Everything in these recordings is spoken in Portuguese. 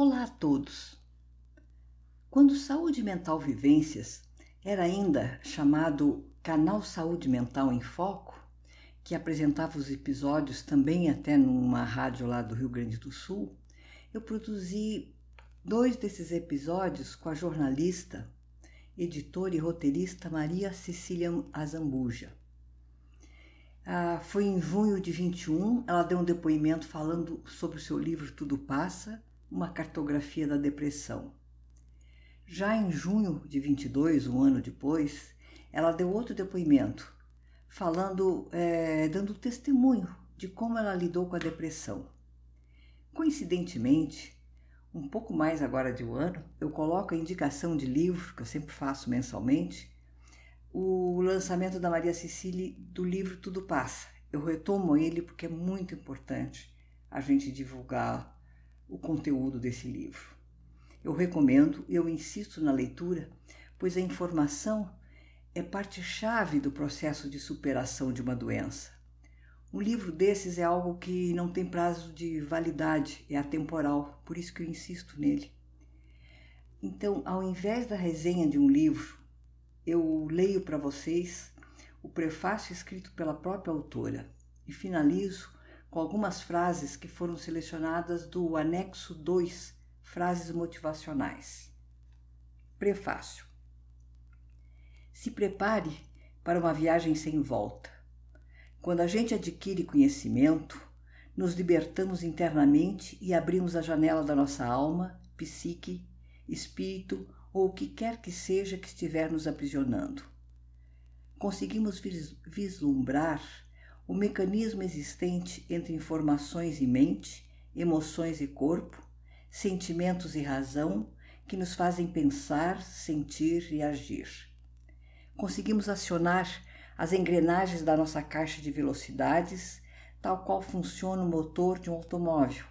Olá a todos! Quando Saúde Mental Vivências era ainda chamado Canal Saúde Mental em Foco, que apresentava os episódios também até numa rádio lá do Rio Grande do Sul, eu produzi dois desses episódios com a jornalista, editora e roteirista Maria Cecília Azambuja. Ah, foi em junho de 21, ela deu um depoimento falando sobre o seu livro Tudo Passa uma cartografia da depressão. Já em junho de 22, um ano depois, ela deu outro depoimento, falando, é, dando testemunho de como ela lidou com a depressão. Coincidentemente, um pouco mais agora de um ano, eu coloco a indicação de livro, que eu sempre faço mensalmente, o lançamento da Maria Cecília do livro Tudo Passa. Eu retomo ele porque é muito importante a gente divulgar o conteúdo desse livro. Eu recomendo eu insisto na leitura, pois a informação é parte-chave do processo de superação de uma doença. Um livro desses é algo que não tem prazo de validade, é atemporal, por isso que eu insisto nele. Então, ao invés da resenha de um livro, eu leio para vocês o prefácio escrito pela própria autora e finalizo com algumas frases que foram selecionadas do anexo 2, frases motivacionais. Prefácio. Se prepare para uma viagem sem volta. Quando a gente adquire conhecimento, nos libertamos internamente e abrimos a janela da nossa alma, psique, espírito ou o que quer que seja que estiver nos aprisionando. Conseguimos vislumbrar o mecanismo existente entre informações e mente, emoções e corpo, sentimentos e razão que nos fazem pensar, sentir e agir. Conseguimos acionar as engrenagens da nossa caixa de velocidades, tal qual funciona o motor de um automóvel,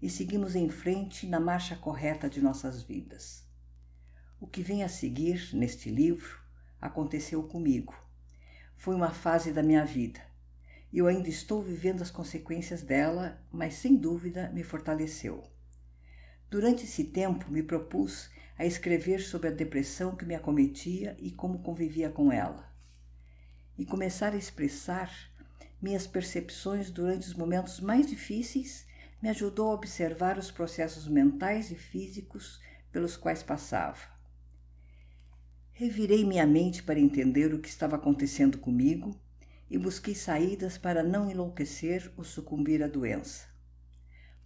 e seguimos em frente na marcha correta de nossas vidas. O que vem a seguir neste livro aconteceu comigo. Foi uma fase da minha vida eu ainda estou vivendo as consequências dela, mas sem dúvida me fortaleceu. Durante esse tempo, me propus a escrever sobre a depressão que me acometia e como convivia com ela. E começar a expressar minhas percepções durante os momentos mais difíceis me ajudou a observar os processos mentais e físicos pelos quais passava. Revirei minha mente para entender o que estava acontecendo comigo e busquei saídas para não enlouquecer ou sucumbir à doença.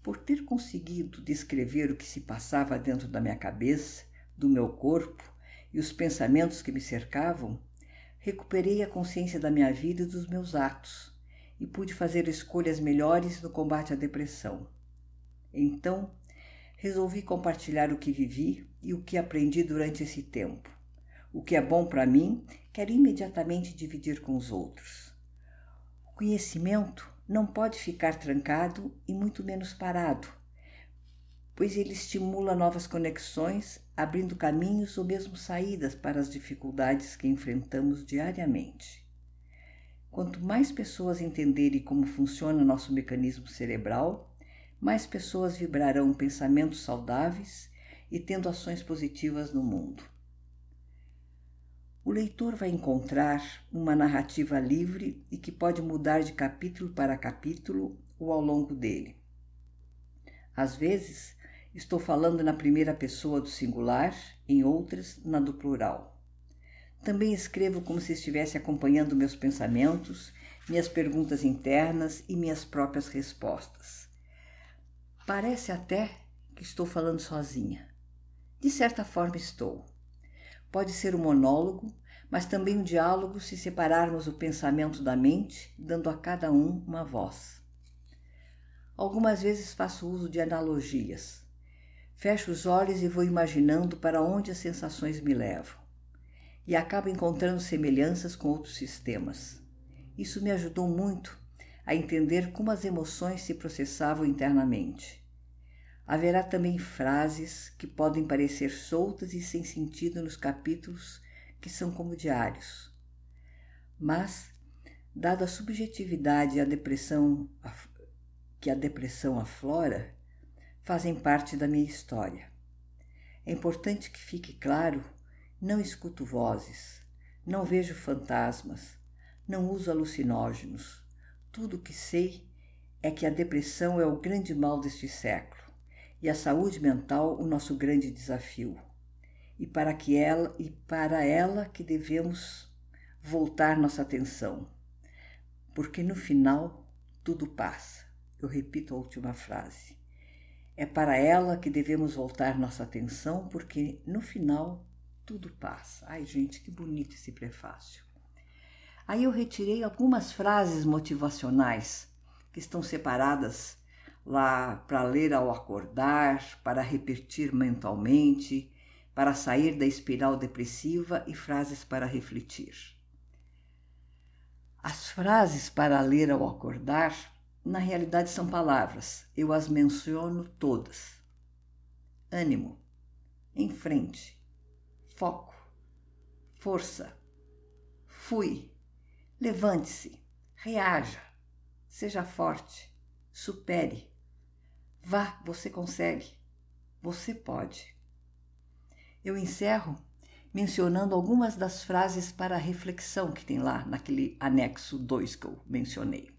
Por ter conseguido descrever o que se passava dentro da minha cabeça, do meu corpo e os pensamentos que me cercavam, recuperei a consciência da minha vida e dos meus atos e pude fazer escolhas melhores no combate à depressão. Então, resolvi compartilhar o que vivi e o que aprendi durante esse tempo. O que é bom para mim, quero imediatamente dividir com os outros. Conhecimento não pode ficar trancado e muito menos parado, pois ele estimula novas conexões, abrindo caminhos ou mesmo saídas para as dificuldades que enfrentamos diariamente. Quanto mais pessoas entenderem como funciona nosso mecanismo cerebral, mais pessoas vibrarão pensamentos saudáveis e tendo ações positivas no mundo o leitor vai encontrar uma narrativa livre e que pode mudar de capítulo para capítulo ou ao longo dele. Às vezes, estou falando na primeira pessoa do singular, em outras, na do plural. Também escrevo como se estivesse acompanhando meus pensamentos, minhas perguntas internas e minhas próprias respostas. Parece até que estou falando sozinha. De certa forma, estou. Pode ser um monólogo, mas também um diálogo se separarmos o pensamento da mente, dando a cada um uma voz. Algumas vezes faço uso de analogias. Fecho os olhos e vou imaginando para onde as sensações me levam. E acabo encontrando semelhanças com outros sistemas. Isso me ajudou muito a entender como as emoções se processavam internamente. Haverá também frases que podem parecer soltas e sem sentido nos capítulos que são como diários. Mas, dada a subjetividade e a depressão que a depressão aflora, fazem parte da minha história. É importante que fique claro: não escuto vozes, não vejo fantasmas, não uso alucinógenos. Tudo o que sei é que a depressão é o grande mal deste século e a saúde mental o nosso grande desafio. E para que ela e para ela que devemos voltar nossa atenção. Porque no final tudo passa. Eu repito a última frase. É para ela que devemos voltar nossa atenção, porque no final tudo passa. Ai, gente, que bonito esse prefácio. Aí eu retirei algumas frases motivacionais que estão separadas lá para ler ao acordar, para repetir mentalmente, para sair da espiral depressiva e frases para refletir. As frases para ler ao acordar na realidade são palavras, eu as menciono todas. Ânimo, em frente, foco, força, fui, levante-se, reaja, seja forte, supere, vá, você consegue, você pode. Eu encerro mencionando algumas das frases para reflexão que tem lá naquele anexo 2 que eu mencionei.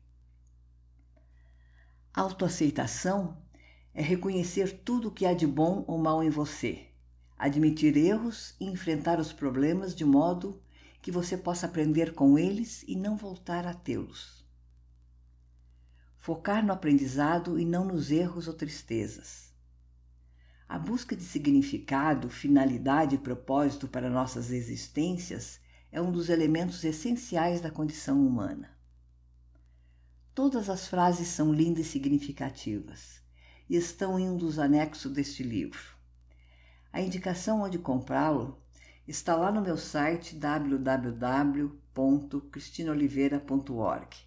Autoaceitação é reconhecer tudo o que há de bom ou mal em você, admitir erros e enfrentar os problemas de modo que você possa aprender com eles e não voltar a tê-los. Focar no aprendizado e não nos erros ou tristezas. A busca de significado, finalidade e propósito para nossas existências é um dos elementos essenciais da condição humana. Todas as frases são lindas e significativas e estão em um dos anexos deste livro. A indicação onde comprá-lo está lá no meu site www.cristinoliveira.org.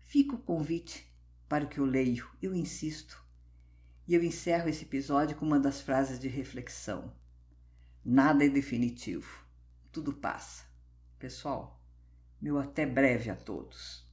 Fica o convite para que eu leio, eu insisto. E eu encerro esse episódio com uma das frases de reflexão. Nada é definitivo, tudo passa. Pessoal, meu até breve a todos.